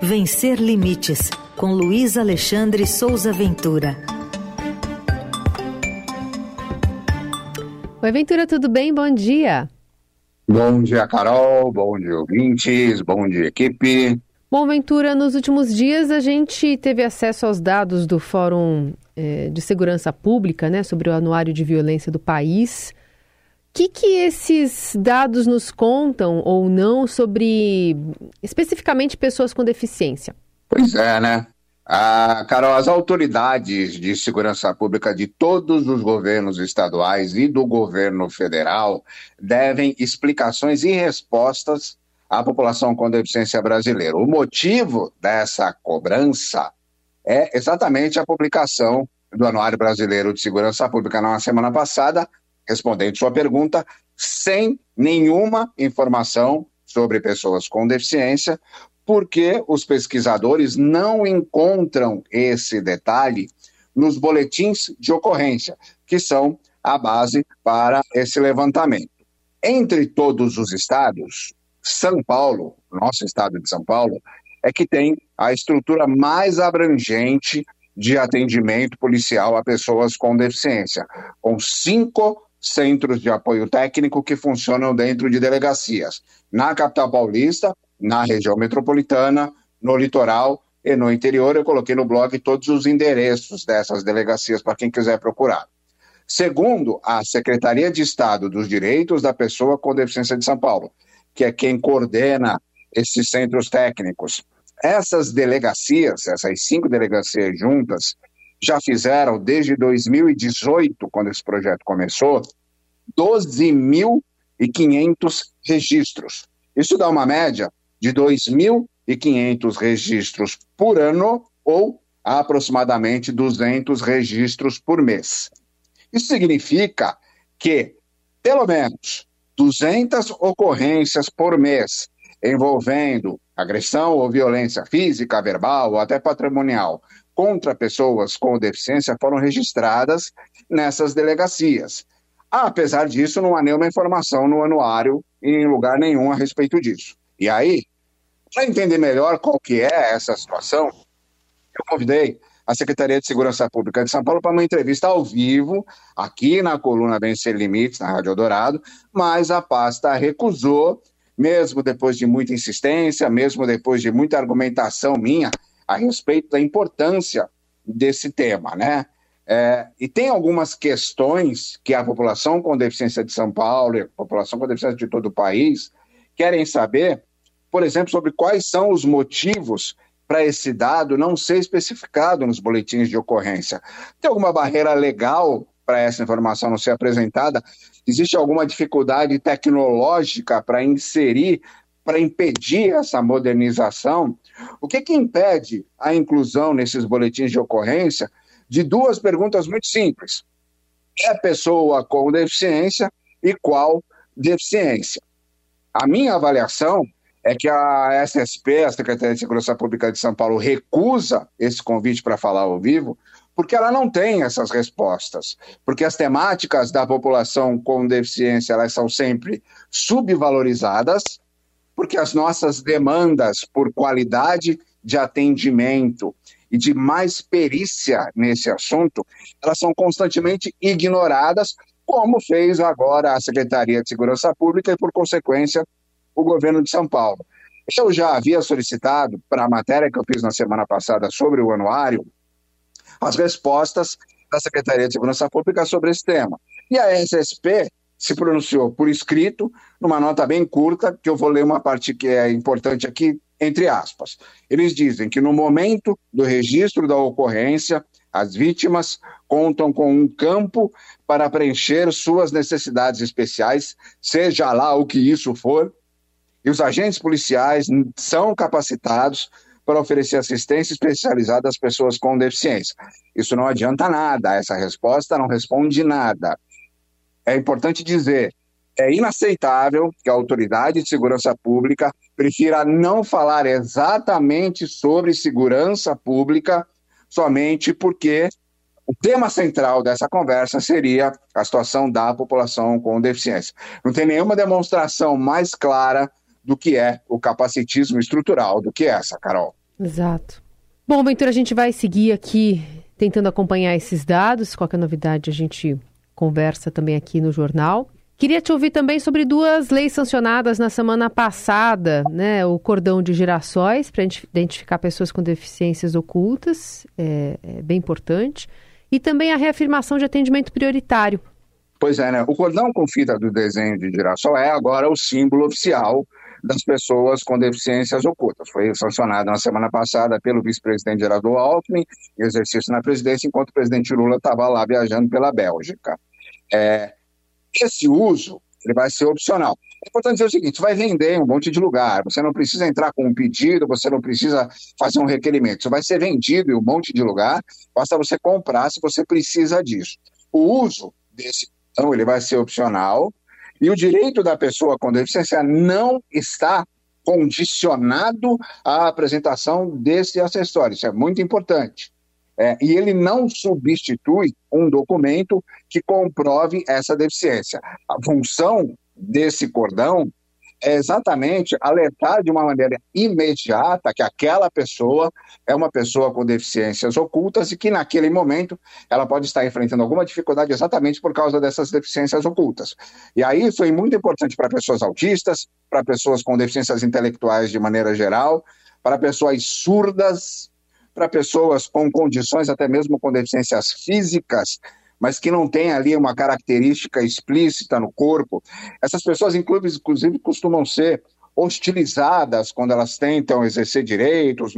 Vencer Limites, com Luiz Alexandre Souza Ventura. Oi, Ventura, tudo bem? Bom dia. Bom dia, Carol. Bom dia, ouvintes. Bom dia, equipe. Bom, Ventura, nos últimos dias a gente teve acesso aos dados do Fórum eh, de Segurança Pública, né, sobre o anuário de violência do país. Que, que esses dados nos contam ou não sobre especificamente pessoas com deficiência? Pois é, né? Ah, Carol, as autoridades de segurança pública de todos os governos estaduais e do governo federal devem explicações e respostas à população com deficiência brasileira. O motivo dessa cobrança é exatamente a publicação do Anuário Brasileiro de Segurança Pública na semana passada, respondendo sua pergunta, sem nenhuma informação sobre pessoas com deficiência, porque os pesquisadores não encontram esse detalhe nos boletins de ocorrência, que são a base para esse levantamento. Entre todos os estados, São Paulo, nosso estado de São Paulo, é que tem a estrutura mais abrangente de atendimento policial a pessoas com deficiência, com cinco centros de apoio técnico que funcionam dentro de delegacias. Na capital paulista, na região metropolitana, no litoral e no interior, eu coloquei no blog todos os endereços dessas delegacias para quem quiser procurar. Segundo a Secretaria de Estado dos Direitos da Pessoa com Deficiência de São Paulo, que é quem coordena esses centros técnicos, essas delegacias, essas cinco delegacias juntas, já fizeram desde 2018, quando esse projeto começou, 12.500 registros. Isso dá uma média de 2.500 registros por ano ou aproximadamente 200 registros por mês. Isso significa que, pelo menos, 200 ocorrências por mês envolvendo agressão ou violência física, verbal ou até patrimonial contra pessoas com deficiência foram registradas nessas delegacias. Apesar disso, não há nenhuma informação no anuário em lugar nenhum a respeito disso. E aí, para entender melhor qual que é essa situação, eu convidei a Secretaria de Segurança Pública de São Paulo para uma entrevista ao vivo, aqui na coluna Vencer Limites, na Rádio Dourado, mas a pasta recusou, mesmo depois de muita insistência, mesmo depois de muita argumentação minha a respeito da importância desse tema, né? É, e tem algumas questões que a população com deficiência de São Paulo e a população com deficiência de todo o país querem saber por exemplo, sobre quais são os motivos para esse dado não ser especificado nos boletins de ocorrência. Tem alguma barreira legal para essa informação não ser apresentada? Existe alguma dificuldade tecnológica para inserir, para impedir essa modernização? O que, que impede a inclusão nesses boletins de ocorrência de duas perguntas muito simples? É pessoa com deficiência e qual deficiência? A minha avaliação é que a SSP, a Secretaria de Segurança Pública de São Paulo, recusa esse convite para falar ao vivo, porque ela não tem essas respostas. Porque as temáticas da população com deficiência elas são sempre subvalorizadas, porque as nossas demandas por qualidade de atendimento e de mais perícia nesse assunto, elas são constantemente ignoradas, como fez agora a Secretaria de Segurança Pública e, por consequência, o governo de São Paulo. Eu já havia solicitado, para a matéria que eu fiz na semana passada sobre o anuário, as respostas da Secretaria de Segurança Pública sobre esse tema. E a SSP se pronunciou por escrito, numa nota bem curta, que eu vou ler uma parte que é importante aqui, entre aspas. Eles dizem que no momento do registro da ocorrência, as vítimas contam com um campo para preencher suas necessidades especiais, seja lá o que isso for, e os agentes policiais são capacitados para oferecer assistência especializada às pessoas com deficiência. Isso não adianta nada, essa resposta não responde nada. É importante dizer, é inaceitável que a autoridade de segurança pública prefira não falar exatamente sobre segurança pública somente porque o tema central dessa conversa seria a situação da população com deficiência. Não tem nenhuma demonstração mais clara do que é o capacitismo estrutural do que essa, Carol. Exato. Bom, Ventura, a gente vai seguir aqui tentando acompanhar esses dados. Qualquer novidade a gente conversa também aqui no jornal. Queria te ouvir também sobre duas leis sancionadas na semana passada, né? O cordão de girassóis para identificar pessoas com deficiências ocultas, é, é bem importante, e também a reafirmação de atendimento prioritário. Pois é, né? O cordão com fita do desenho de girassol é agora o símbolo oficial das pessoas com deficiências ocultas. Foi sancionado na semana passada pelo vice-presidente Geraldo Alckmin, exercício na presidência, enquanto o presidente Lula estava lá viajando pela Bélgica. É, esse uso ele vai ser opcional. É importante dizer o seguinte: você vai vender em um monte de lugar, você não precisa entrar com um pedido, você não precisa fazer um requerimento, isso vai ser vendido em um monte de lugar, basta você comprar se você precisa disso. O uso desse então ele vai ser opcional e o direito da pessoa com deficiência não está condicionado à apresentação desse acessório. Isso é muito importante. É, e ele não substitui um documento que comprove essa deficiência. A função desse cordão é exatamente alertar de uma maneira imediata que aquela pessoa é uma pessoa com deficiências ocultas e que naquele momento ela pode estar enfrentando alguma dificuldade exatamente por causa dessas deficiências ocultas. E aí isso é muito importante para pessoas autistas, para pessoas com deficiências intelectuais de maneira geral, para pessoas surdas, para pessoas com condições até mesmo com deficiências físicas, mas que não tem ali uma característica explícita no corpo. Essas pessoas, inclusive, costumam ser hostilizadas quando elas tentam exercer direitos,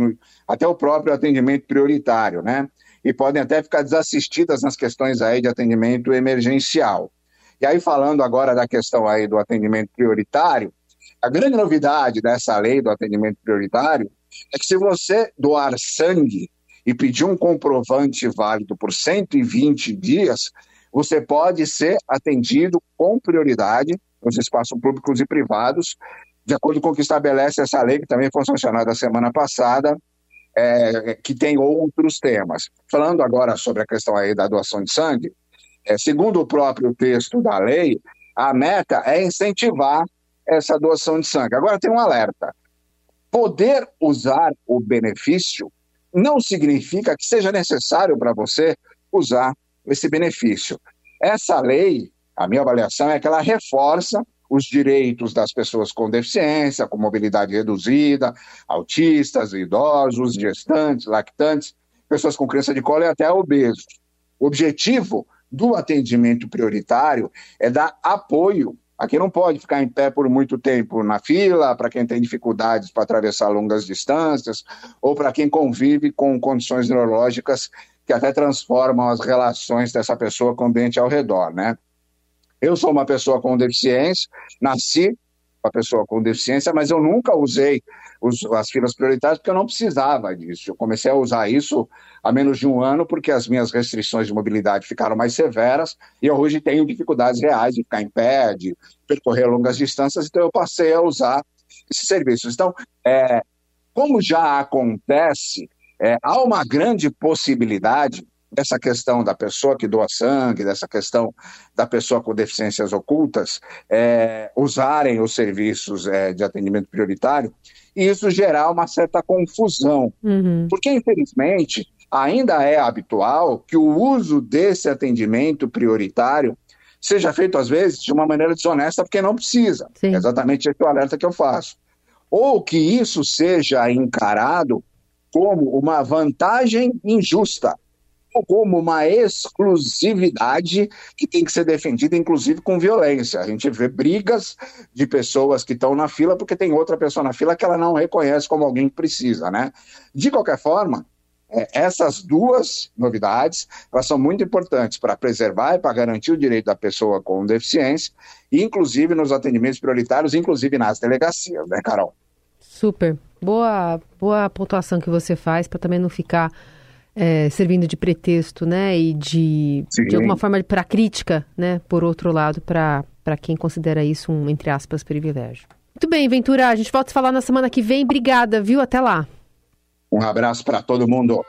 até o próprio atendimento prioritário, né? E podem até ficar desassistidas nas questões aí de atendimento emergencial. E aí, falando agora da questão aí do atendimento prioritário, a grande novidade dessa lei do atendimento prioritário é que se você doar sangue e pedir um comprovante válido por 120 dias, você pode ser atendido com prioridade nos espaços públicos e privados, de acordo com o que estabelece essa lei, que também foi sancionada semana passada, é, que tem outros temas. Falando agora sobre a questão aí da doação de sangue, é, segundo o próprio texto da lei, a meta é incentivar essa doação de sangue. Agora tem um alerta. Poder usar o benefício não significa que seja necessário para você usar esse benefício. Essa lei, a minha avaliação é que ela reforça os direitos das pessoas com deficiência, com mobilidade reduzida, autistas, idosos, gestantes, lactantes, pessoas com crença de colo e até obesos. O objetivo do atendimento prioritário é dar apoio Aqui não pode ficar em pé por muito tempo na fila, para quem tem dificuldades para atravessar longas distâncias, ou para quem convive com condições neurológicas que até transformam as relações dessa pessoa com o ambiente ao redor, né? Eu sou uma pessoa com deficiência, nasci uma pessoa com deficiência, mas eu nunca usei os, as filas prioritárias porque eu não precisava disso. Eu comecei a usar isso há menos de um ano porque as minhas restrições de mobilidade ficaram mais severas e eu hoje tenho dificuldades reais de ficar em pé, de percorrer longas distâncias, então eu passei a usar esses serviços. Então, é, como já acontece, é, há uma grande possibilidade dessa questão da pessoa que doa sangue, dessa questão da pessoa com deficiências ocultas, é, usarem os serviços é, de atendimento prioritário, e isso gerar uma certa confusão. Uhum. Porque, infelizmente, ainda é habitual que o uso desse atendimento prioritário seja feito, às vezes, de uma maneira desonesta, porque não precisa. Sim. É exatamente esse o alerta que eu faço. Ou que isso seja encarado como uma vantagem injusta como uma exclusividade que tem que ser defendida, inclusive com violência. A gente vê brigas de pessoas que estão na fila porque tem outra pessoa na fila que ela não reconhece como alguém que precisa, né? De qualquer forma, é, essas duas novidades elas são muito importantes para preservar e para garantir o direito da pessoa com deficiência, inclusive nos atendimentos prioritários, inclusive nas delegacias, né, Carol? Super. Boa, boa pontuação que você faz para também não ficar é, servindo de pretexto, né? E de, de alguma forma para crítica, né? Por outro lado, para quem considera isso um, entre aspas, privilégio. Muito bem, Ventura, a gente volta a falar na semana que vem. Obrigada, viu? Até lá. Um abraço para todo mundo.